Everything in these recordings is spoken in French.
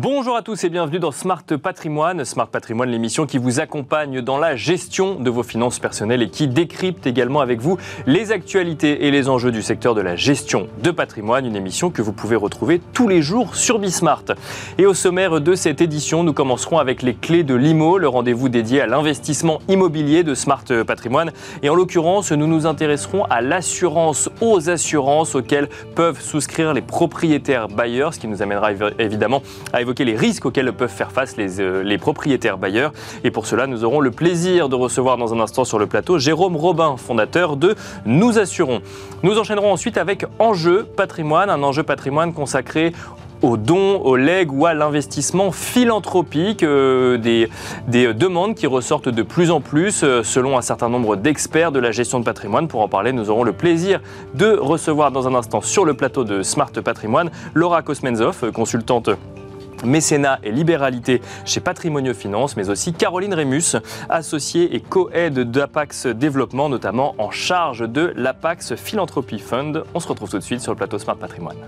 Bonjour à tous et bienvenue dans Smart Patrimoine. Smart Patrimoine, l'émission qui vous accompagne dans la gestion de vos finances personnelles et qui décrypte également avec vous les actualités et les enjeux du secteur de la gestion de patrimoine. Une émission que vous pouvez retrouver tous les jours sur Bismart. Et au sommaire de cette édition, nous commencerons avec les clés de l'IMO, le rendez-vous dédié à l'investissement immobilier de Smart Patrimoine. Et en l'occurrence, nous nous intéresserons à l'assurance aux assurances auxquelles peuvent souscrire les propriétaires bailleurs, ce qui nous amènera évidemment à évoquer les risques auxquels peuvent faire face euh, les, propriétaires bailleurs. Et pour cela, nous aurons le plaisir de recevoir dans un instant sur le plateau Jérôme Robin, fondateur de Nous Assurons. Nous enchaînerons ensuite avec Enjeu patrimoine, un enjeu patrimoine consacré aux dons, aux legs ou à l'investissement philanthropique, euh, des, des, demandes qui ressortent de plus en plus euh, selon un certain nombre d'experts de la gestion de patrimoine. Pour en parler, nous aurons le plaisir de recevoir dans un instant sur le plateau de Smart Patrimoine Laura Kosmenzov, consultante mécénat et libéralité chez Patrimonio Finance, mais aussi Caroline Rémus, associée et co-aide d'Apax Développement, notamment en charge de l'Apax Philanthropy Fund. On se retrouve tout de suite sur le plateau Smart Patrimoine.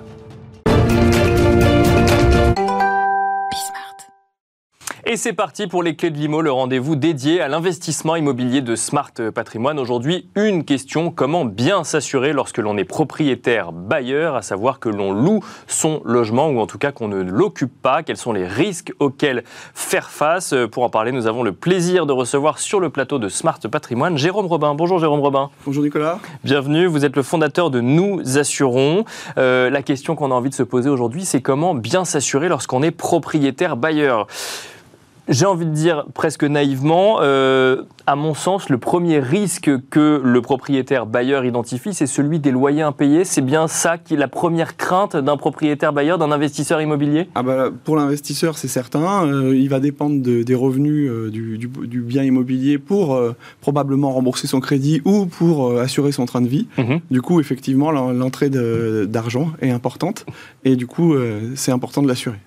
Et c'est parti pour les clés de l'IMO, le rendez-vous dédié à l'investissement immobilier de Smart Patrimoine. Aujourd'hui, une question, comment bien s'assurer lorsque l'on est propriétaire bailleur, à savoir que l'on loue son logement ou en tout cas qu'on ne l'occupe pas, quels sont les risques auxquels faire face. Pour en parler, nous avons le plaisir de recevoir sur le plateau de Smart Patrimoine Jérôme Robin. Bonjour Jérôme Robin. Bonjour Nicolas. Bienvenue, vous êtes le fondateur de Nous Assurons. Euh, la question qu'on a envie de se poser aujourd'hui, c'est comment bien s'assurer lorsqu'on est propriétaire bailleur? J'ai envie de dire presque naïvement, euh, à mon sens, le premier risque que le propriétaire bailleur identifie, c'est celui des loyers impayés. C'est bien ça qui est la première crainte d'un propriétaire bailleur, d'un investisseur immobilier? Ah bah, Pour l'investisseur, c'est certain. Euh, il va dépendre des revenus euh, du, bien immobilier pour probablement rembourser son crédit ou pour assurer son train de vie. Mhm. Du coup, effectivement, l'entrée d'argent est importante et du coup, c'est important de l'assurer.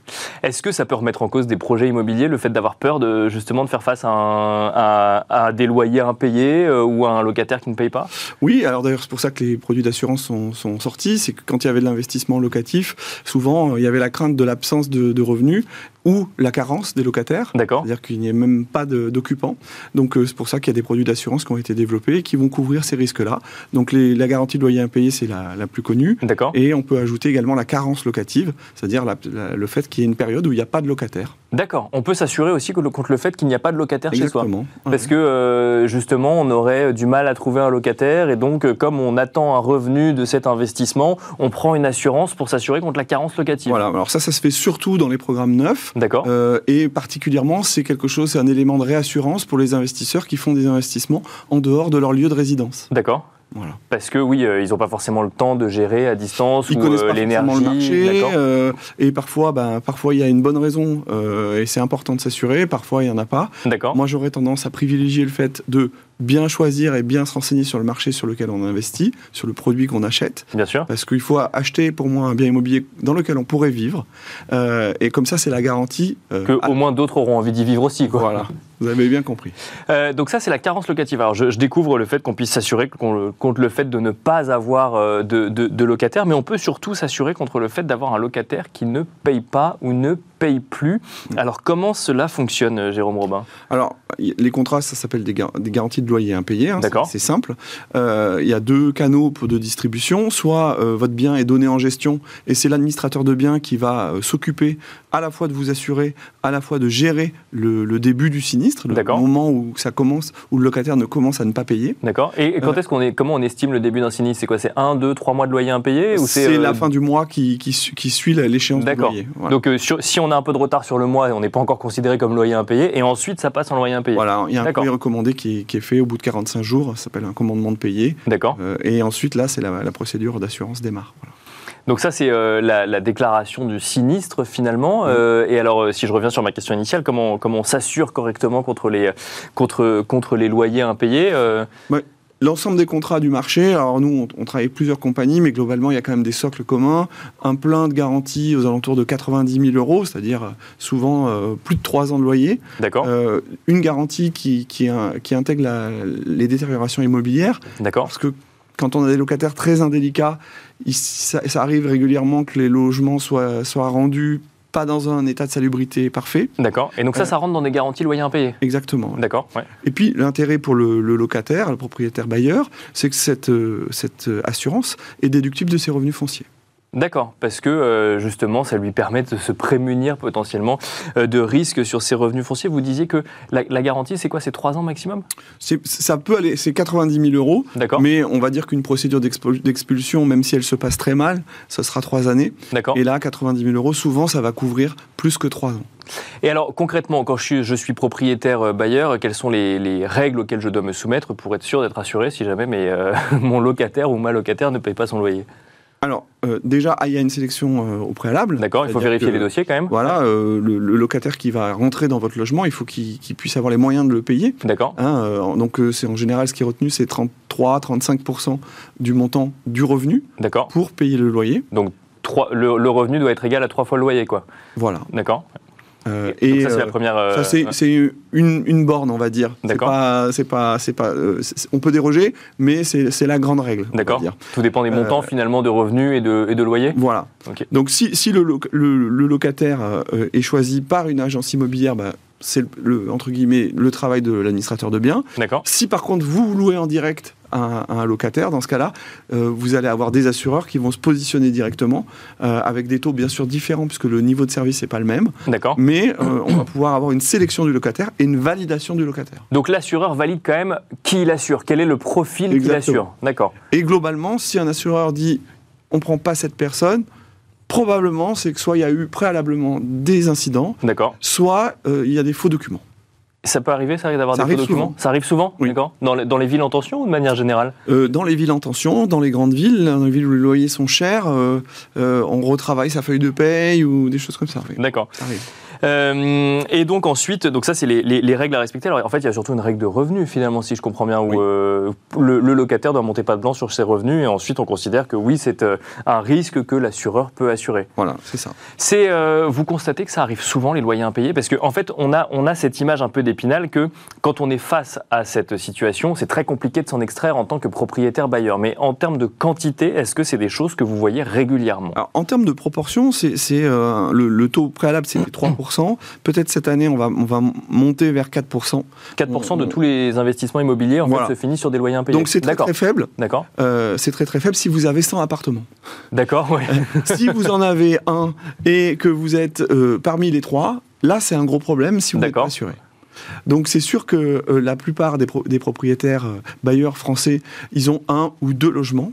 Est-ce que ça peut remettre en cause des projets immobiliers, le fait d'avoir peur de justement de faire face à, des loyers impayés euh, ou à un locataire qui ne paye pas? Oui, alors d'ailleurs c'est pour ça que les produits d'assurance sont, sortis, c'est que quand il y avait de l'investissement locatif, souvent euh, il y avait la crainte de l'absence de, revenus ou la carence des locataires. C'est-à-dire qu'il n'y ait même pas d'occupants. Donc euh, c'est pour ça qu'il y a des produits d'assurance qui ont été développés et qui vont couvrir ces risques-là. Donc la garantie de loyer impayé, c'est la, plus connue. D'accord. Et on peut ajouter également la carence locative, c'est-à-dire le fait qu'il y ait une période où il n'y a pas de locataire. D'accord. On peut s'assurer aussi contre le fait qu'il n'y a pas de locataire chez soi. Parce que euh, justement, on aurait du mal à trouver un locataire et donc, euh, comme on attend un revenu de cet investissement, on prend une assurance pour s'assurer contre la carence locative. Voilà. Alors ça, ça se fait surtout dans les programmes neufs. D'accord. Euh, et particulièrement, c'est quelque chose, c'est un élément de réassurance pour les investisseurs qui font des investissements en dehors de leur lieu de résidence. D'accord. Voilà. Parce que oui, euh, ils n'ont pas forcément le temps de gérer à distance ils ou connaissent euh, l'énergie. le marché. et parfois, ben, parfois il y a une bonne raison et c'est important de s'assurer. Parfois, il y en a pas. D'accord. Moi, j'aurais tendance à privilégier le fait de bien choisir et bien se renseigner sur le marché sur lequel on investit, sur le produit qu'on achète. Bien sûr. Parce qu'il faut acheter pour moi un bien immobilier dans lequel on pourrait vivre. Euh, et comme ça, c'est la garantie. Euh, que au moins d'autres auront envie d'y vivre aussi. Quoi. Voilà. Vous avez bien compris. Euh, donc ça, c'est la carence locative. Alors, je, découvre le fait qu'on puisse s'assurer contre le fait de ne pas avoir de, de, locataire, mais on peut surtout s'assurer contre le fait d'avoir un locataire qui ne paye pas ou ne paye plus. Mm. Alors, comment cela fonctionne, Jérôme Robin Alors, les contrats, ça s'appelle des, des garanties de loyer impayé. Hein, c'est simple. Euh, il y a deux canaux de distribution. Soit euh, votre bien est donné en gestion et c'est l'administrateur de bien qui va euh, s'occuper à la fois de vous assurer, à la fois de gérer le, début du sinistre, le moment où ça commence, où le locataire ne commence à ne pas payer. D'accord. Et, quand est-ce qu'on est, comment on estime le début d'un sinistre? C'est quoi? C'est un, deux, trois mois de loyer impayé ou c'est la fin du mois qui, qui, suit l'échéance du loyer. Donc si on a un peu de retard sur le mois, on n'est pas encore considéré comme loyer impayé, et ensuite ça passe en loyer impayé. Voilà, il y a un courrier recommandé qui qui est fait au bout de 45 jours, ça s'appelle un commandement de payer. D'accord. Euh, et ensuite, là, c'est la, procédure d'assurance démarre. Donc ça, c'est euh, la, déclaration du sinistre finalement. Euh, et alors, si je reviens sur ma question initiale, comment, comment on s'assure correctement contre les, contre, contre les loyers impayés L'ensemble des contrats du marché, alors nous, on, travaille avec plusieurs compagnies, mais globalement, il y a quand même des socles communs. Un plein de garantie aux alentours de 90 000 euros, c'est-à-dire euh, souvent euh, plus de 3 ans de loyer. D'accord. Euh, une garantie qui, qui, qui intègre les détériorations immobilières. D'accord. Parce que quand on a des locataires très indélicats, ça, arrive régulièrement que les logements soient, soient rendus pas dans un état de salubrité parfait. D'accord. Et donc ça, ça rentre dans des garanties loyers impayés Exactement. D'accord. Et puis l'intérêt pour le, locataire, le propriétaire bailleur, c'est que cette, cette assurance est déductible de ses revenus fonciers. D'accord, parce que euh, justement, ça lui permet de se prémunir potentiellement euh, de risques sur ses revenus fonciers. Vous disiez que la, garantie, c'est quoi? C'est 3 ans maximum? Ça peut aller, c'est 90 000 euros. D'accord. Mais on va dire qu'une procédure d'expulsion, même si elle se passe très mal, ça sera 3 années. D'accord. Et là, 90 000 euros, souvent, ça va couvrir plus que 3 ans. Et alors, concrètement, quand je suis, propriétaire euh, bailleur, quelles sont les, règles auxquelles je dois me soumettre pour être sûr d'être assuré si jamais mais, mon locataire ou ma locataire ne paye pas son loyer? Alors, euh, déjà, il y a une sélection euh, au préalable. D'accord, il faut vérifier les dossiers quand même. Voilà, euh, le, locataire qui va rentrer dans votre logement, il faut qu'il puisse avoir les moyens de le payer. D'accord. Hein, donc, c'est en général ce qui est retenu, c'est 33-35% du montant du revenu pour payer le loyer. Donc, le, le, revenu doit être égal à trois fois le loyer, quoi. Voilà. D'accord. Euh, et ça, c'est la euh, première. ça, c'est, euh, une, une, borne, on va dire. D'accord. C'est pas, c'est pas, on peut déroger, mais c'est, la grande règle. D'accord. Tout dépend des montants finalement de revenus et de, et de loyers. Voilà. Donc si, si le, le, locataire est choisi par une agence immobilière, bah, c'est le, entre guillemets le travail de l'administrateur de biens. D'accord. Si par contre vous louez en direct un, un locataire, dans ce cas-là, euh, vous allez avoir des assureurs qui vont se positionner directement euh, avec des taux bien sûr différents puisque le niveau de service n'est pas le même. D'accord. Mais euh, on va pouvoir avoir une sélection du locataire et une validation du locataire. Donc l'assureur valide quand même qui il assure, quel est le profil qu'il assure. D'accord. Et globalement, si un assureur dit on ne prend pas cette personne, probablement c'est que soit il y a eu préalablement des incidents, soit il y a des faux documents. Ça peut arriver, ça arrive d'avoir des documents Ça arrive souvent oui. Dans, les, dans, les, villes en tension ou de manière générale euh, Dans les villes en tension, dans les grandes villes, dans les villes où les loyers sont chers, euh, euh, on retravaille sa feuille de paye ou des choses comme ça. D'accord. Euh, et donc ensuite, donc ça c'est les, règles à respecter. Alors en fait, il y a surtout une règle de revenu finalement, si je comprends bien, où euh, le, locataire doit monter pas de blanc sur ses revenus et ensuite on considère que oui, c'est euh, un risque que l'assureur peut assurer. Voilà, c'est ça. C'est vous constatez que ça arrive souvent les loyers impayés? Parce qu'en en fait, on a on a cette image un peu d'épinal que quand on est face à cette situation, c'est très compliqué de s'en extraire en tant que propriétaire bailleur. Mais en termes de quantité, est-ce que c'est des choses que vous voyez régulièrement? Alors, En termes de proportion, c'est le, le, taux préalable, c'était 3%. Peut-être cette année, on va, on va monter vers 4%. 4% de tous les investissements immobiliers en fait, se finissent sur des loyers impayés. Donc c'est très, très faible. D'accord. Euh, c'est très très faible si vous avez 100 appartements. D'accord, oui. Euh, si vous en avez un et que vous êtes euh, parmi les trois, là c'est un gros problème si vous n'êtes pas assuré. Donc c'est sûr que la plupart des, des propriétaires bailleurs français, ils ont un ou deux logements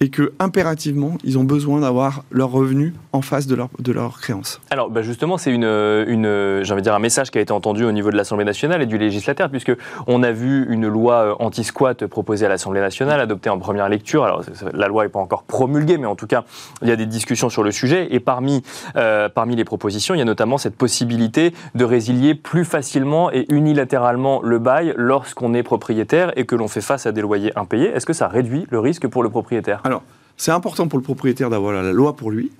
et que impérativement, ils ont besoin d'avoir leurs revenus en face de leur, de leur créance. Alors bah, justement, c'est une, une j'ai dire un message qui a été entendu au niveau de l'Assemblée nationale et du législateur, puisque on a vu une loi euh, anti-squat proposée à l'Assemblée nationale, adoptée en première lecture. Alors la loi n'est pas encore promulguée, mais en tout cas, il y a des discussions sur le sujet. Et parmi, euh, parmi les propositions, il y a notamment cette possibilité de résilier plus facilement et unilatéralement le bail lorsqu'on est propriétaire et que l'on fait face à des loyers impayés. Est-ce que ça réduit le risque pour le propriétaire? Alors, c'est important pour le propriétaire d'avoir la loi pour lui.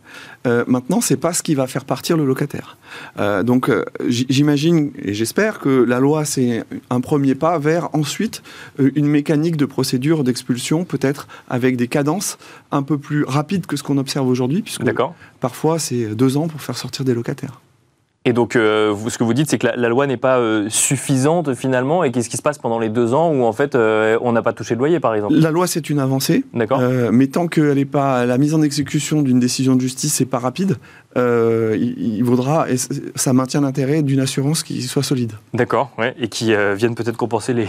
Euh, maintenant, c'est pas ce qui va faire partir le locataire. Euh, donc, euh, j'imagine et j'espère que la loi c'est un premier pas vers ensuite euh, une mécanique de procédure d'expulsion, peut-être avec des cadences un peu plus rapides que ce qu'on observe aujourd'hui, puisque parfois c'est deux ans pour faire sortir des locataires. Et donc, euh, ce que vous dites, c'est que la, loi n'est pas euh, suffisante finalement. Et qu'est-ce qui se passe pendant les deux ans où en fait euh, on n'a pas touché de loyer, par exemple? La loi, c'est une avancée. D'accord. mais tant qu'elle n'est pas la mise en exécution d'une décision de justice, c'est pas rapide. Euh, il, vaudra, et ça maintient l'intérêt d'une assurance qui soit solide. D'accord, ouais, et qui euh, vienne peut-être compenser les,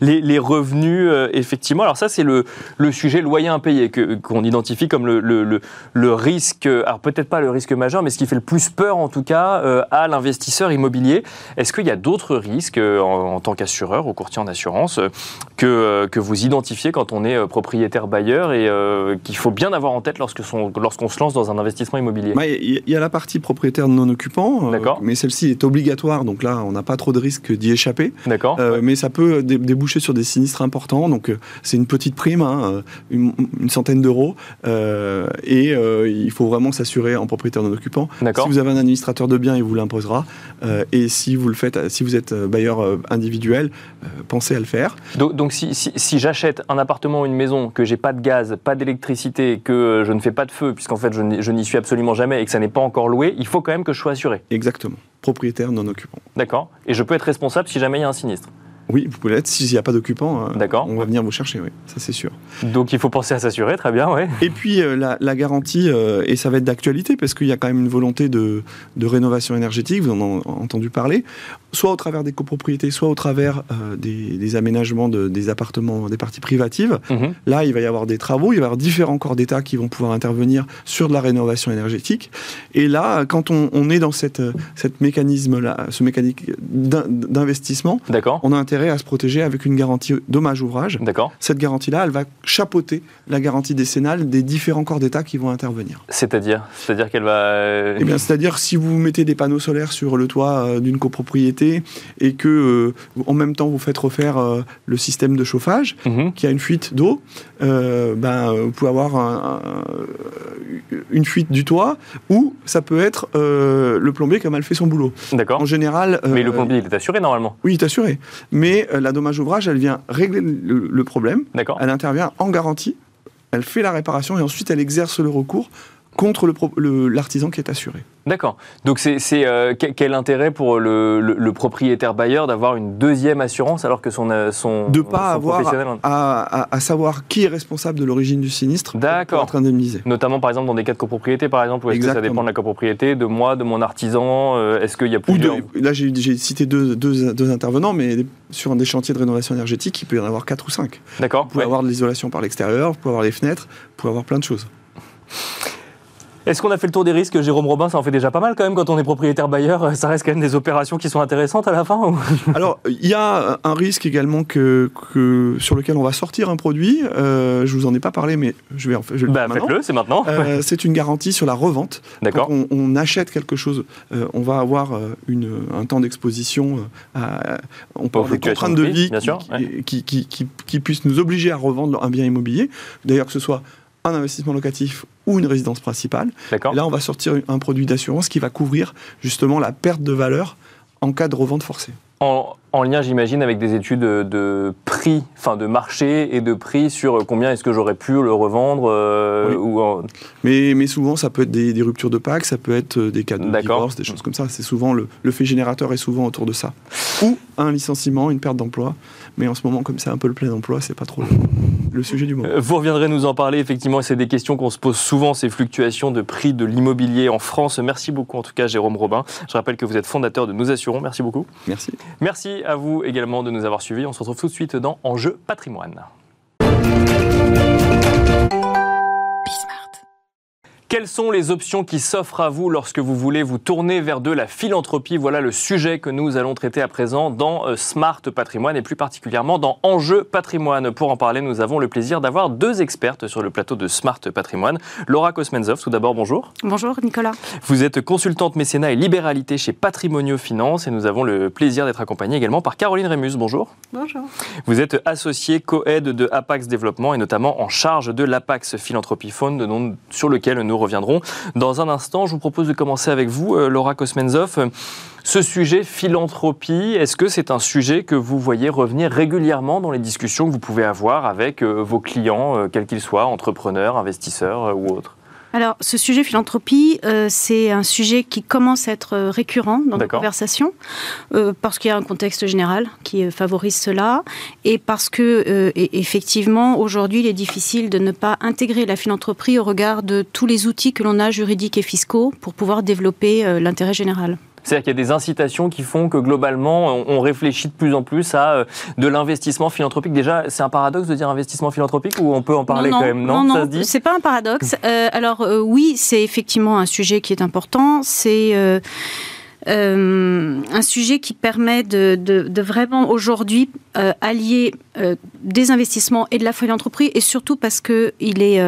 les, revenus, euh, effectivement. Alors ça, c'est le, le sujet loyer impayé qu'on identifie comme le, le, le risque, alors peut-être pas le risque majeur, mais ce qui fait le plus peur en tout cas à l'investisseur immobilier. Est-ce qu'il y a d'autres risques en, tant qu'assureur ou courtier en assurance que, que vous identifiez quand on est propriétaire bailleur et qu'il faut bien avoir en tête lorsqu'on lorsqu'on se lance dans un investissement immobilier? Il y a la partie propriétaire non occupant, euh, mais celle-ci est obligatoire, donc là, on n'a pas trop de risque d'y échapper. D'accord. Euh, mais ça peut déboucher sur des sinistres importants, donc euh, c'est une petite prime, hein, une, centaine d'euros, et il faut vraiment s'assurer en propriétaire non occupant. Si vous avez un administrateur de biens, il vous l'imposera, et si vous le faites, si vous êtes bailleur individuel, pensez à le faire. Donc, si, j'achète un appartement ou une maison, que j'ai pas de gaz, pas d'électricité, que je ne fais pas de feu, puisqu'en fait je n'y suis absolument jamais, et que ça n'est pas encore loué, il faut quand même que je sois assuré. Exactement. Propriétaire non occupant. D'accord. Et je peux être responsable si jamais il y a un sinistre. Oui, vous pouvez l'être. S'il n'y a pas d'occupant, euh, on va venir vous chercher, oui, ça c'est sûr. Donc il faut penser à s'assurer, très bien, oui. Et puis euh, la, garantie, euh, et ça va être d'actualité parce qu'il y a quand même une volonté de, rénovation énergétique, vous en avez entendu parler, soit au travers des copropriétés, soit au travers des, aménagements des appartements, des parties privatives. Mhm. Là, il va y avoir des travaux, il va y avoir différents corps d'État qui vont pouvoir intervenir sur de la rénovation énergétique. Et là, quand on, est dans cette, cette mécanisme-là, ce mécanique d'investissement, on a intérêt à se protéger avec une garantie dommage-ouvrage. D'accord. Cette garantie-là, elle va chapeauter la garantie décennale des différents corps d'État qui vont intervenir. C'est-à-dire C'est-à-dire qu'elle va... Euh, eh bien, c'est-à-dire si vous mettez des panneaux solaires sur le toit euh, d'une copropriété et que euh, en même temps vous faites refaire le système de chauffage, mhm. qui a une fuite d'eau, ben, vous pouvez avoir une fuite du toit ou ça peut être le plombier qui a mal fait son boulot. D'accord. En général... Mais le plombier, il est assuré normalement Oui, il est assuré. Mais la dommage ouvrage, elle vient régler le, problème. Elle intervient en garantie, elle fait la réparation et ensuite elle exerce le recours contre l'artisan qui est assuré. D'accord. Donc c'est euh, quel intérêt pour le, propriétaire bailleur d'avoir une deuxième assurance alors que son euh, son de pas avoir à, savoir qui est responsable de l'origine du sinistre D'accord. être indemnisé. Notamment par exemple dans des cas de copropriété par exemple où est-ce que ça dépend de la copropriété, de moi, de mon artisan, euh, est-ce qu'il y a plusieurs Là j'ai cité deux, deux, intervenants mais sur des chantiers de rénovation énergétique il peut y en avoir quatre ou cinq. D'accord. Vous pouvez avoir de l'isolation par l'extérieur, vous pouvez avoir les fenêtres, vous pouvez avoir plein de choses. Est-ce qu'on a fait le tour des risques Jérôme Robin, ça en fait déjà pas mal quand même quand on est propriétaire bailleur. Ça reste quand même des opérations qui sont intéressantes à la fin Alors, il y a un risque également que, que, sur lequel on va sortir un produit. Euh, je vous en ai pas parlé, mais je vais en faire. Bah, Faites-le, c'est maintenant. Euh, c'est une garantie sur la revente. D'accord. On, on, achète quelque chose, euh, on va avoir une, un temps d'exposition. on peut avoir des contraintes de vie qui, qui, qui, qui puissent nous obliger à revendre un bien immobilier. D'ailleurs, que ce soit un investissement locatif ou une résidence principale. Là, on va sortir un produit d'assurance qui va couvrir justement la perte de valeur en cas de revente forcée. En, lien, j'imagine, avec des études de prix, enfin de marché et de prix sur combien est-ce que j'aurais pu le revendre. Euh, ou mais, mais souvent, ça peut être des, ruptures de PAC, ça peut être des cas de divorce, des choses comme ça. C'est souvent le, le, fait générateur est souvent autour de ça. Ou un licenciement, une perte d'emploi. Mais en ce moment, comme c'est un peu le plein emploi, c'est pas trop le sujet du moment. Euh, vous reviendrez nous en parler, effectivement, c'est des questions qu'on se pose souvent, ces fluctuations de prix de l'immobilier en France. Merci beaucoup, en tout cas, Jérôme Robin. Je rappelle que vous êtes fondateur de Nous Assurons. Merci beaucoup. Merci. Merci à vous également de nous avoir suivis. On se retrouve tout de suite dans Enjeu patrimoine. Quelles sont les options qui s'offrent à vous lorsque vous voulez vous tourner vers de la philanthropie? Voilà le sujet que nous allons traiter à présent dans euh, Smart Patrimoine et plus particulièrement dans Enjeu Patrimoine. Pour en parler, nous avons le plaisir d'avoir deux expertes sur le plateau de Smart Patrimoine. Laura Kosmenzov, tout d'abord, bonjour. Bonjour Nicolas. Vous êtes consultante mécénat et libéralité chez Patrimonio Finance et nous avons le plaisir d'être accompagnés également par Caroline Rémus. Bonjour. Bonjour. Vous êtes associée co-aide de Apax Développement et notamment en charge de l'Apax Philanthropie Fund, sur lequel nous dans un instant. Je vous propose de commencer avec vous, euh, Laura Kosmenzov. Ce sujet philanthropie, est-ce que c'est un sujet que vous voyez revenir régulièrement dans les discussions que vous pouvez avoir avec euh, vos clients, euh, quels qu'ils soient, entrepreneurs, investisseurs ou autres? Alors, ce sujet philanthropie, euh, c'est un sujet qui commence à être récurrent dans nos conversations, euh, parce qu'il y a un contexte général qui favorise cela, et parce que, euh, effectivement, aujourd'hui, il est difficile de ne pas intégrer la philanthropie au regard de tous les outils que l'on a juridiques et fiscaux pour pouvoir développer l'intérêt général. C'est-à-dire qu'il y a des incitations qui font que globalement, on réfléchit de plus en plus à euh, de l'investissement philanthropique. Déjà, c'est un paradoxe de dire investissement philanthropique ou on peut en parler quand même Non, non, non c'est pas un paradoxe. Euh, alors euh, oui, c'est effectivement un sujet qui est important. C'est un sujet qui permet de, de, vraiment aujourd'hui allier des investissements et de la philanthropie, et surtout parce qu'il est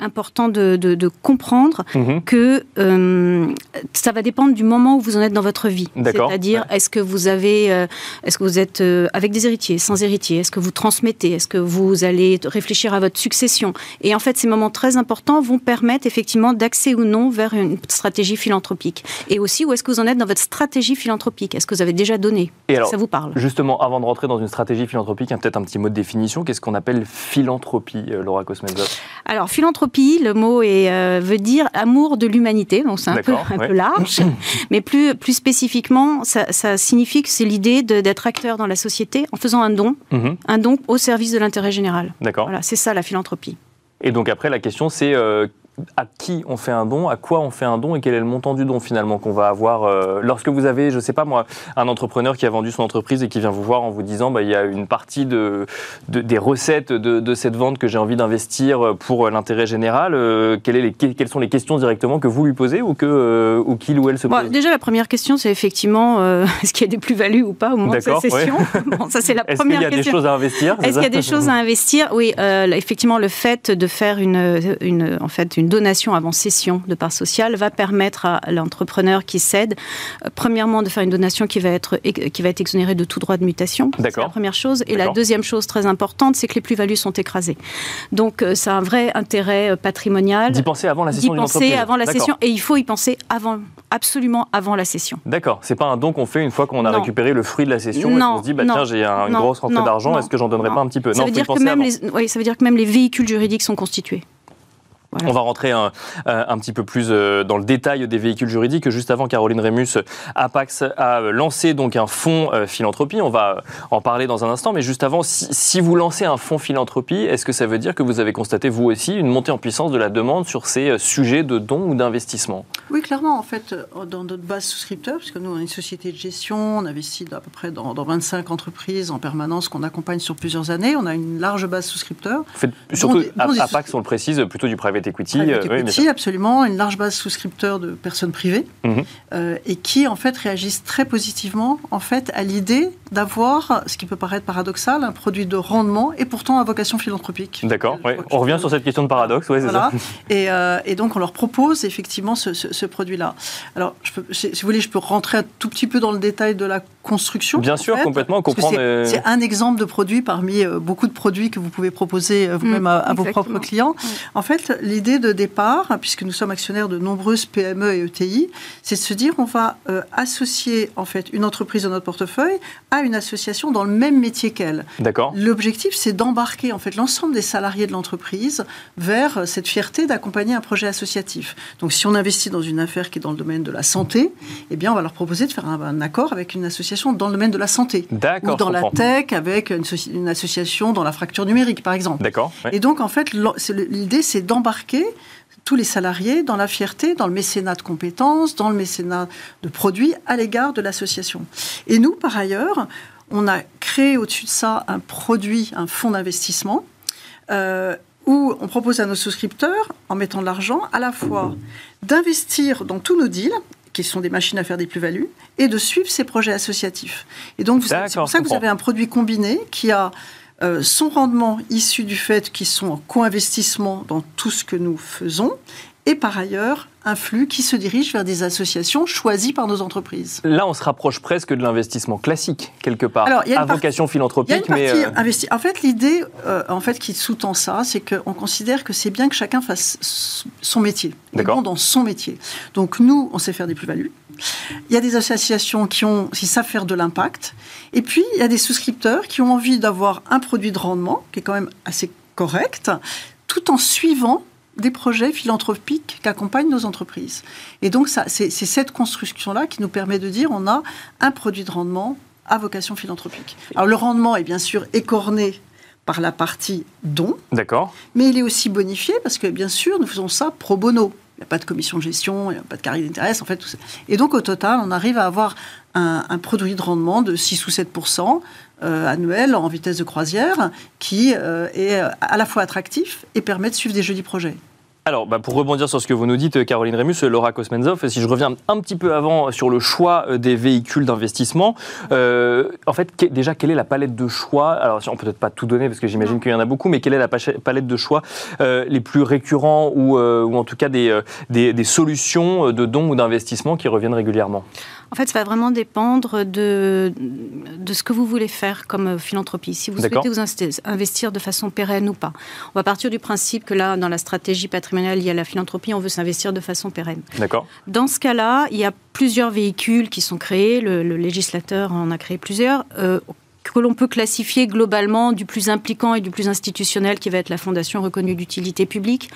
important de, de, comprendre mhm. que euh, ça va dépendre du moment où vous en êtes dans votre vie. C'est-à-dire, est-ce que vous avez, euh, est-ce que vous êtes euh, avec des héritiers, sans héritiers, est-ce que vous transmettez, est-ce que vous allez réfléchir à votre succession? Et en fait, ces moments très importants vont permettre effectivement d'accès ou non vers une stratégie philanthropique. Et aussi, où est-ce que vous en êtes dans votre stratégie philanthropique? Est-ce que vous avez déjà donné? Et alors, Ça vous parle Justement, avant de rentrer dans une stratégie philanthropique, peut-être un petit mot de définition. Qu'est-ce qu'on appelle philanthropie, Laura Cosmenzov Alors, philanthropie, le mot est, euh, veut dire amour de l'humanité, donc c'est un, peu, un peu, large. mais plus, plus spécifiquement, ça, ça signifie que c'est l'idée d'être acteur dans la société en faisant un don, mhm. un don au service de l'intérêt général. D'accord. Voilà, c'est ça la philanthropie. Et donc après, la question, c'est euh, à qui on fait un don, à quoi on fait un don et quel est le montant du don finalement qu'on va avoir euh, lorsque vous avez, je ne sais pas moi, un entrepreneur qui a vendu son entreprise et qui vient vous voir en vous disant bah, il y a une partie de, des recettes de, cette vente que j'ai envie d'investir pour l'intérêt général. Euh, quelles, les, quelles, sont les questions directement que vous lui posez ou, que, euh, ou qu'il ou elle se pose? Déjà, la première question, c'est effectivement est-ce qu'il y a des plus-values ou pas au moment de sa session? Bon, Ça, c'est la première question. Est-ce qu'il y a des choses à investir? Est-ce qu'il y a des choses à investir? Oui, effectivement, le fait de faire une, une, en fait, une donation avant cession de part sociale va permettre à l'entrepreneur qui cède, euh, premièrement, de faire une donation qui va être, qui va être exonérée de tout droit de mutation. C'est la première chose. Et la deuxième chose très importante, c'est que les plus-values sont écrasées. Donc, euh, a un vrai intérêt euh, patrimonial. D'y penser avant la cession D'y penser avant la cession. Et il faut y penser avant, absolument avant la cession. D'accord. C'est pas un don qu'on fait une fois qu'on a récupéré le fruit de la cession non, et qu'on se dit, bah, tiens, j'ai une grosse rentrée d'argent, est-ce que j'en donnerais pas un petit peu? Ça veut dire que même les, oui, ça veut dire que même les véhicules juridiques sont constitués. On va rentrer un, euh, un, petit peu plus euh, dans le détail des véhicules juridiques. Juste avant, Caroline Rémus, Apax a lancé donc un fonds euh, philanthropie. On va en parler dans un instant, mais juste avant, si, vous lancez un fonds philanthropie, est-ce que ça veut dire que vous avez constaté vous aussi une montée en puissance de la demande sur ces sujets de dons ou d'investissement? Oui, clairement. En fait, dans notre base souscripteur, puisque nous on est une société de gestion, on investit à peu près dans, 25 entreprises en permanence qu'on accompagne sur plusieurs années. On a une large base souscripteur. surtout, Apax, on le précise, plutôt du private equity. Euh, absolument, une large base souscripteur de personnes privées mhm. euh, et qui en fait réagissent très positivement en fait à l'idée d'avoir, ce qui peut paraître paradoxal, un produit de rendement et pourtant à vocation philanthropique. D'accord. On revient sur cette question de paradoxe. Ouais, voilà. Et, euh, et, donc on leur propose effectivement ce, produit-là. Alors, je peux, si vous voulez, je peux rentrer un tout petit peu dans le détail de la construction. Bien sûr, complètement. Comprendre. C'est un exemple de produit parmi beaucoup de produits que vous pouvez proposer vous-même à, à, vos propres clients. En fait, l'idée de départ, puisque nous sommes actionnaires de nombreuses PME et ETI, c'est de se dire on va euh, associer en fait une entreprise dans notre portefeuille à une association dans le même métier qu'elle. D'accord. L'objectif, c'est d'embarquer en fait l'ensemble des salariés de l'entreprise vers euh, cette fierté d'accompagner un projet associatif. Donc, si on investit dans une affaire qui est dans le domaine de la santé, eh bien, on va leur proposer de faire un, accord avec une association dans le domaine de la santé. D'accord. Ou dans la tech avec une, une, association dans la fracture numérique, par exemple. D'accord. Et donc, en fait, l'idée, c'est d'embarquer tous les salariés dans la fierté, dans le mécénat de compétences, dans le mécénat de produits à l'égard de l'association. Et nous, par ailleurs, on a créé au-dessus de ça un produit, un fonds d'investissement, euh, où on propose à nos souscripteurs, en mettant de l'argent, à la fois d'investir dans tous nos deals, qui sont des machines à faire des plus-values, et de suivre ces projets associatifs. Et donc, c'est pour ça que vous avez un produit combiné qui a euh, son rendement issu du fait qu'ils sont en co-investissement dans tout ce que nous faisons, et par ailleurs un flux qui se dirige vers des associations choisies par nos entreprises. Là, on se rapproche presque de l'investissement classique, quelque part, Alors, à vocation philanthropique. mais euh, En fait, l'idée euh, en fait, qui sous-tend ça, c'est qu'on considère que c'est bien que chacun fasse son métier, bon dans son métier. Donc nous, on sait faire des plus-values. Il y a des associations qui, ont, qui savent faire de l'impact. Et puis, il y a des souscripteurs qui ont envie d'avoir un produit de rendement qui est quand même assez correct, tout en suivant des projets philanthropiques qu'accompagnent nos entreprises. Et donc, c'est cette construction-là qui nous permet de dire on a un produit de rendement à vocation philanthropique. Alors, le rendement est bien sûr écorné par la partie don. D'accord. Mais il est aussi bonifié parce que, bien sûr, nous faisons ça pro bono. Il n'y a pas de commission de gestion, il n'y a pas de carré d'intérêt, en fait. Et donc, au total, on arrive à avoir un, produit de rendement de 6 ou 7% euh, annuel en vitesse de croisière qui euh, est à la fois attractif et permet de suivre des jolis projets. Alors, bah, pour rebondir sur ce que vous nous dites, Caroline Rémus, Laura Kosmenzov, si je reviens un petit peu avant sur le choix euh, des véhicules d'investissement, euh, en fait, déjà, quelle est la palette de choix? Alors, on peut peut-être pas tout donner parce que j'imagine qu'il y en a beaucoup, mais quelle est la palette de choix euh, les plus récurrents ou, ou en tout cas des, des, des solutions de dons ou d'investissement qui reviennent régulièrement? En fait, ça va vraiment dépendre de, de ce que vous voulez faire comme philanthropie. Si vous souhaitez vous investir de façon pérenne ou pas. On va partir du principe que là, dans la stratégie patrimoniale, il y a la philanthropie, on veut s'investir de façon pérenne. D'accord. Dans ce cas-là, il y a plusieurs véhicules qui sont créés. Le, législateur en a créé plusieurs. Euh, que l'on peut classifier globalement du plus impliquant et du plus institutionnel, qui va être la fondation reconnue d'utilité publique,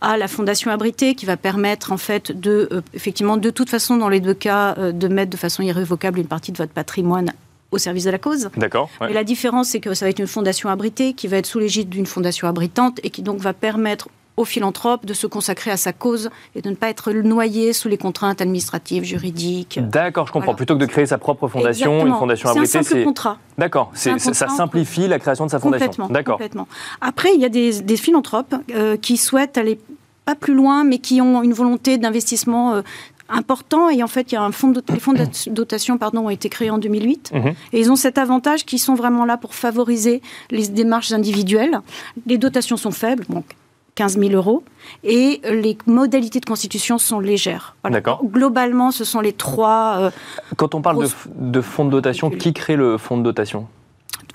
à la fondation abritée, qui va permettre en fait de, euh, effectivement, de toute façon, dans les deux cas, euh, de mettre de façon irrévocable une partie de votre patrimoine au service de la cause. D'accord. Et la différence, c'est que ça va être une fondation abritée qui va être sous l'égide d'une fondation abritante et qui donc va permettre au philanthrope de se consacrer à sa cause et de ne pas être noyé sous les contraintes administratives, juridiques. D'accord, je comprends. Plutôt que de créer sa propre fondation, une fondation abritée, c'est un simple contrat. D'accord, ça simplifie la création de sa fondation. Complètement. D'accord. Complètement. Après, il y a des, philanthropes euh, qui souhaitent aller pas plus loin, mais qui ont une volonté d'investissement euh, important et en fait il y a un fonds de, les fonds de dotation pardon ont été créés en 2008 mhm. et ils ont cet avantage qu'ils sont vraiment là pour favoriser les démarches individuelles les dotations sont faibles donc 15 000 euros, et les modalités de constitution sont légères. D'accord. Globalement, ce sont les trois. Euh, Quand on parle de, de fonds de dotation, qui crée le fonds de dotation?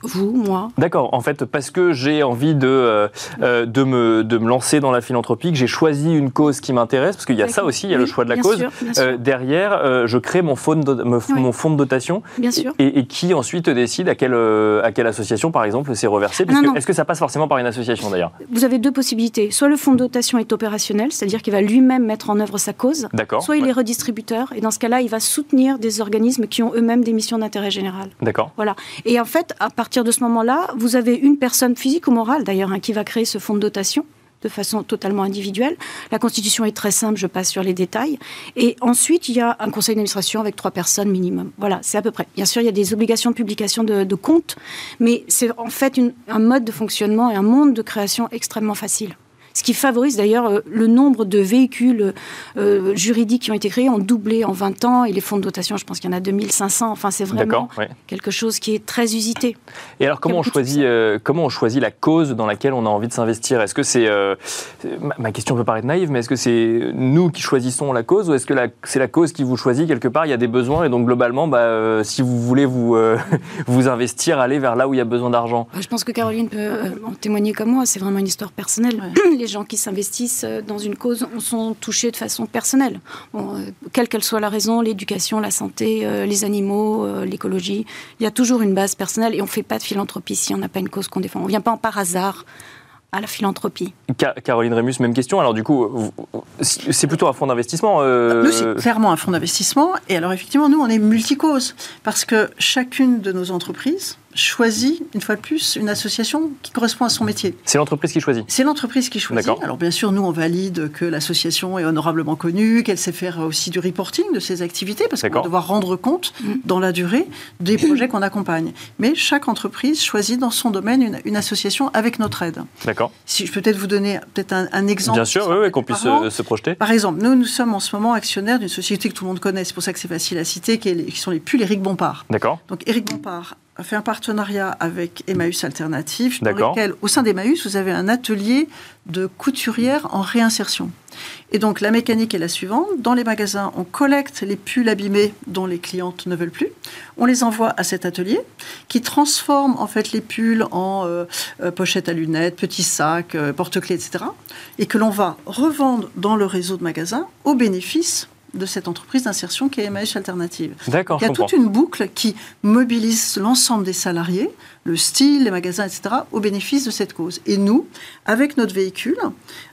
Vous, moi. D'accord. En fait, parce que j'ai envie de, euh, euh, de, me, de me lancer dans la philanthropie, que j'ai choisi une cause qui m'intéresse, parce qu'il y a ça aussi, il y a le choix de la cause. Euh, derrière, je crée mon fonds de, mon fonds de dotation. Bien sûr. Et, qui ensuite décide à quelle, à quelle association, par exemple, c'est reversé Est-ce que ça passe forcément par une association, d'ailleurs? Vous avez deux possibilités. Soit le fonds de dotation est opérationnel, c'est-à-dire qu'il va lui-même mettre en œuvre sa cause. D'accord. Soit il est redistributeur, et dans ce cas-là, il va soutenir des organismes qui ont eux-mêmes des missions d'intérêt général. D'accord. Voilà. Et en fait, à partir partir de ce moment-là, vous avez une personne physique ou morale, d'ailleurs, hein, qui va créer ce fonds de dotation de façon totalement individuelle. La constitution est très simple, je passe sur les détails. Et ensuite, il y a un conseil d'administration avec trois personnes minimum. Voilà, c'est à peu près. Bien sûr, il y a des obligations de publication de, comptes, mais c'est en fait un mode de fonctionnement et un monde de création extrêmement facile ce qui favorise d'ailleurs euh, le nombre de véhicules euh, juridiques qui ont été créés ont doublé en 20 ans et les fonds de dotation, je pense qu'il y en a 2500. Enfin, c'est vraiment quelque chose qui est très usité. Et alors, comment on, choisit, euh, comment on choisit la cause dans laquelle on a envie de s'investir? Est-ce que c'est. ma, question peut paraître naïve, mais est-ce que c'est nous qui choisissons la cause ou est-ce que c'est la cause qui vous choisit quelque part? Il y a des besoins et donc globalement, bah, si vous voulez vous, vous investir, aller vers là où il y a besoin d'argent. Je pense que Caroline peut en témoigner comme moi. C'est vraiment une histoire personnelle. Les gens qui s'investissent euh, dans une cause sont touchés de façon personnelle. Euh, quelle qu'elle soit la raison, l'éducation, la santé, euh, les animaux, l'écologie, il y a toujours une base personnelle et on ne fait pas de philanthropie si on n'a pas une cause qu'on défend. On ne vient pas en par hasard à la philanthropie. Caroline Rémus, même question. Alors du coup, c'est plutôt un fonds d'investissement Nous, c'est clairement un fonds d'investissement. Et alors effectivement, nous, on est multicause. Parce que chacune de nos entreprises choisit, une fois de plus, une association qui correspond à son métier. C'est l'entreprise qui choisit C'est l'entreprise qui choisit. Alors bien sûr, nous, on valide que l'association est honorablement connue, qu'elle sait faire aussi du reporting de ses activités, parce qu'on va devoir rendre compte mm. dans la durée des projets qu'on accompagne. Mais chaque entreprise choisit dans son domaine une, association avec notre aide. D'accord. Si je peux peut-être vous donner peut-être un, exemple. Bien sûr, oui, qu'on puisse euh, se, projeter. Par exemple, nous, nous sommes en ce moment actionnaires d'une société que tout le monde connaît, c'est pour ça que c'est facile à citer, qui, qui sont les pulls Éric Bompard. D'accord. Donc Éric Bompard a fait un partenariat avec Emmaüs dans lequel, au sein d'Emmaüs, vous avez un atelier de couturière en réinsertion. Et donc, la mécanique est la suivante. Dans les magasins, on collecte les pulls abîmés dont les clientes ne veulent plus. On les envoie à cet atelier qui transforme, en fait, les pulls en euh, euh, pochettes à lunettes, petits sacs, euh, porte-clés, etc. Et que l'on va revendre dans le réseau de magasins au bénéfice de cette entreprise d'insertion qui est Emmaüs Alternative. D'accord. Il y a toute une boucle qui mobilise l'ensemble des salariés, le style, les magasins, etc., au bénéfice de cette cause. Et nous, avec notre véhicule,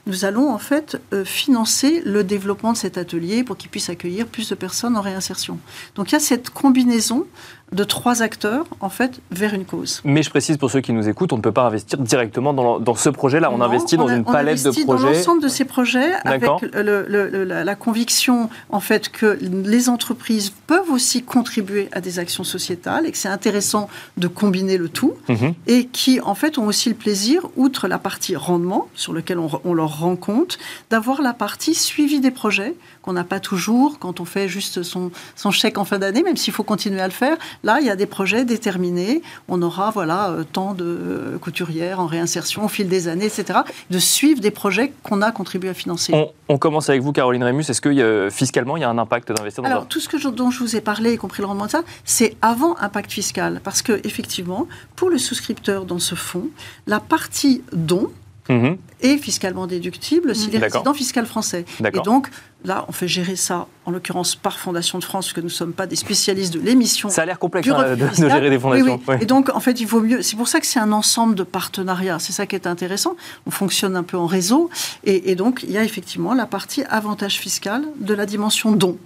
nous allons en fait euh, financer le développement de cet atelier pour qu'il puisse accueillir plus de personnes en réinsertion. Donc il y a cette combinaison de trois acteurs, en fait, vers une cause. Mais je précise pour ceux qui nous écoutent, on ne peut pas investir directement dans, dans ce projet-là. On investit dans une palette de projets. On investit dans l'ensemble de ces projets avec la, conviction, en fait, que les entreprises peuvent aussi contribuer à des actions sociétales et que c'est intéressant de combiner le tout mhm. et qui, en fait, ont aussi le plaisir, outre la partie rendement, sur lequel on, on leur rend compte, d'avoir la partie suivi des projets qu'on n'a pas toujours quand on fait juste son, son chèque en fin d'année, même s'il faut continuer à le faire. Là, il y a des projets déterminés. On aura voilà euh, tant de euh, couturières en réinsertion au fil des années, etc. De suivre des projets qu'on a contribué à financer. On, commence avec vous, Caroline Rémus. Est-ce que fiscalement, il y a un impact d'investir dans Alors, tout ce que dont je vous ai parlé, y compris le rendement de ça, c'est avant impact fiscal. Parce que, effectivement, pour le souscripteur dans ce fonds, la partie don, mhm. et fiscalement déductible si les résidents fiscaux français. Et donc, là, on fait gérer ça, en l'occurrence par Fondation de France, que nous ne sommes pas des spécialistes de l'émission. Ça a l'air complexe hein, de, gérer des fondations. Et donc, en fait, il vaut mieux. C'est pour ça que c'est un ensemble de partenariats. C'est ça qui est intéressant. On fonctionne un peu en réseau. Et, et donc, il y a effectivement la partie avantage fiscal de la dimension don.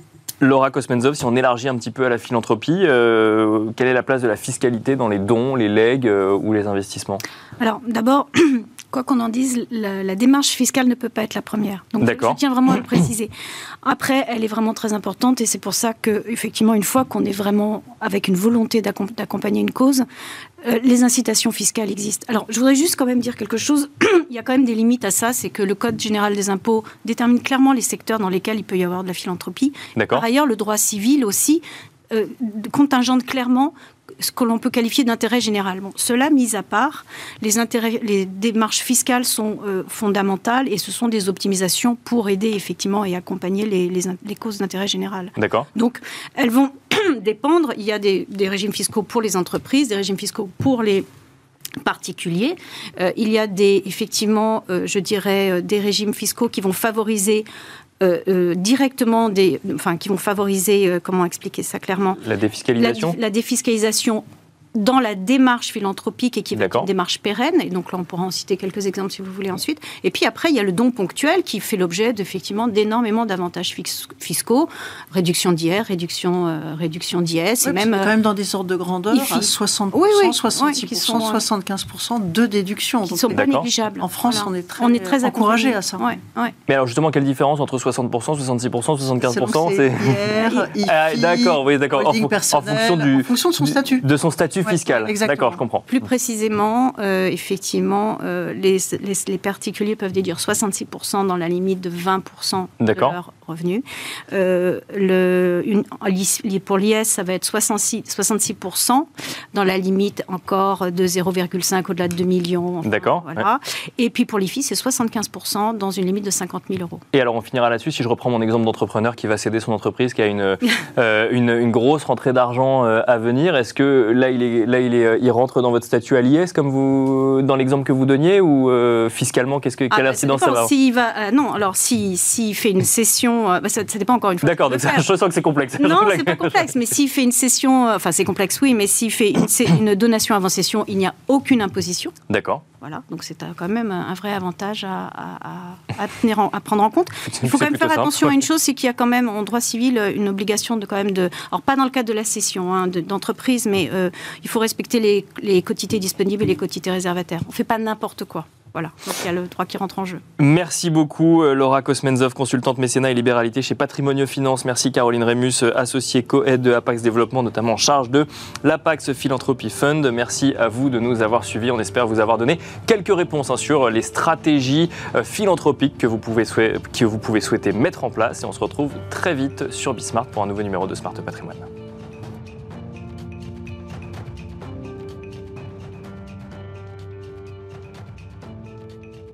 Laura Kosmenzov, si on élargit un petit peu à la philanthropie, euh, quelle est la place de la fiscalité dans les dons, les legs euh, ou les investissements Alors d'abord, quoi qu'on en dise, la, démarche fiscale ne peut pas être la première. Donc je, tiens vraiment à le préciser. Après, elle est vraiment très importante et c'est pour ça que, effectivement, une fois qu'on est vraiment avec une volonté d'accompagner une cause, euh, les incitations fiscales existent. Alors, je voudrais juste quand même dire quelque chose. il y a quand même des limites à ça. C'est que le Code général des impôts détermine clairement les secteurs dans lesquels il peut y avoir de la philanthropie. Par ailleurs, le droit civil aussi euh, contingente clairement ce que l'on peut qualifier d'intérêt général. cela mis à part, les, intérêts, les démarches fiscales sont euh, fondamentales et ce sont des optimisations pour aider effectivement et accompagner les, les, causes d'intérêt général. D'accord. Donc, elles vont dépendre. Il y a des, régimes fiscaux pour les entreprises, des régimes fiscaux pour les particuliers. Euh, il y a des, effectivement, euh, je dirais, des régimes fiscaux qui vont favoriser euh, euh, directement des, enfin, qui vont favoriser, euh, comment expliquer ça clairement? La défiscalisation? la défiscalisation dans la démarche philanthropique et qui va être une démarche pérenne. Et donc là, on pourra en citer quelques exemples si vous voulez ensuite. Et puis après, il y a le don ponctuel qui fait l'objet d'effectivement d'énormément d'avantages fiscaux, réduction d'IR, réduction, euh, réduction d'IS. et même, quand même dans des ordres de grandeur à 60%, oui, 66%, 75% de déduction. Qui ne sont pas négligeables. En France, on est très, on est très encouragé à ça. Mais alors justement, quelle différence entre 60%, 66%, 75% C'est ah, D'accord, oui, d'accord. En, fonction du, en fonction de son statut. De son statut fiscal. D'accord, je comprends. Plus précisément, euh, effectivement, euh, les, les, particuliers peuvent déduire 66% dans la limite de 20% de leur revenu. Euh, le, une, pour l'IS, ça va être 66, 66% dans la limite encore de 0,5 au-delà de 2 millions. D'accord. Voilà. Et puis pour l'IFI, c'est 75% dans une limite de 50 000 euros. Et alors on finira là-dessus. Si je reprends mon exemple d'entrepreneur qui va céder son entreprise, qui a une, une, une, grosse rentrée d'argent à venir, est-ce que là il est là, il, est, il rentre dans votre statut à l'IS, comme vous, dans l'exemple que vous donniez, ou euh, fiscalement, qu'est-ce que, quelle ah, incidence ça, va euh, Non, alors s'il si, fait une session, euh, bah, ça, ça, dépend encore une fois. D'accord, je sens que c'est complexe. Non, c'est pas complexe, mais s'il fait une session, enfin c'est complexe, oui, mais s'il fait une, une donation avant session, il n'y a aucune imposition. D'accord. Voilà, donc c'est quand même un vrai avantage à, tenir à prendre en compte. Il faut quand même faire attention à une chose, c'est qu'il y a quand même en droit civil une obligation de quand même de, alors pas dans le cadre de la cession hein, d'entreprise, mais il faut respecter les, les quotités disponibles et les quotités réservataires. On ne fait pas n'importe quoi. Voilà, donc il y a le droit qui rentre en jeu. Merci beaucoup euh, Laura Kosmenzov, consultante mécénat et libéralité chez Patrimonio Finance. Merci Caroline Rémus, euh, associée co-aide de Apax Développement, notamment en charge de l'Apax Philanthropy Fund. Merci à vous de nous avoir suivis. On espère vous avoir donné quelques réponses hein, sur les stratégies euh, philanthropiques que vous, pouvez que vous pouvez souhaiter mettre en place. Et on se retrouve très vite sur Bismart pour un nouveau numéro de Smart Patrimoine.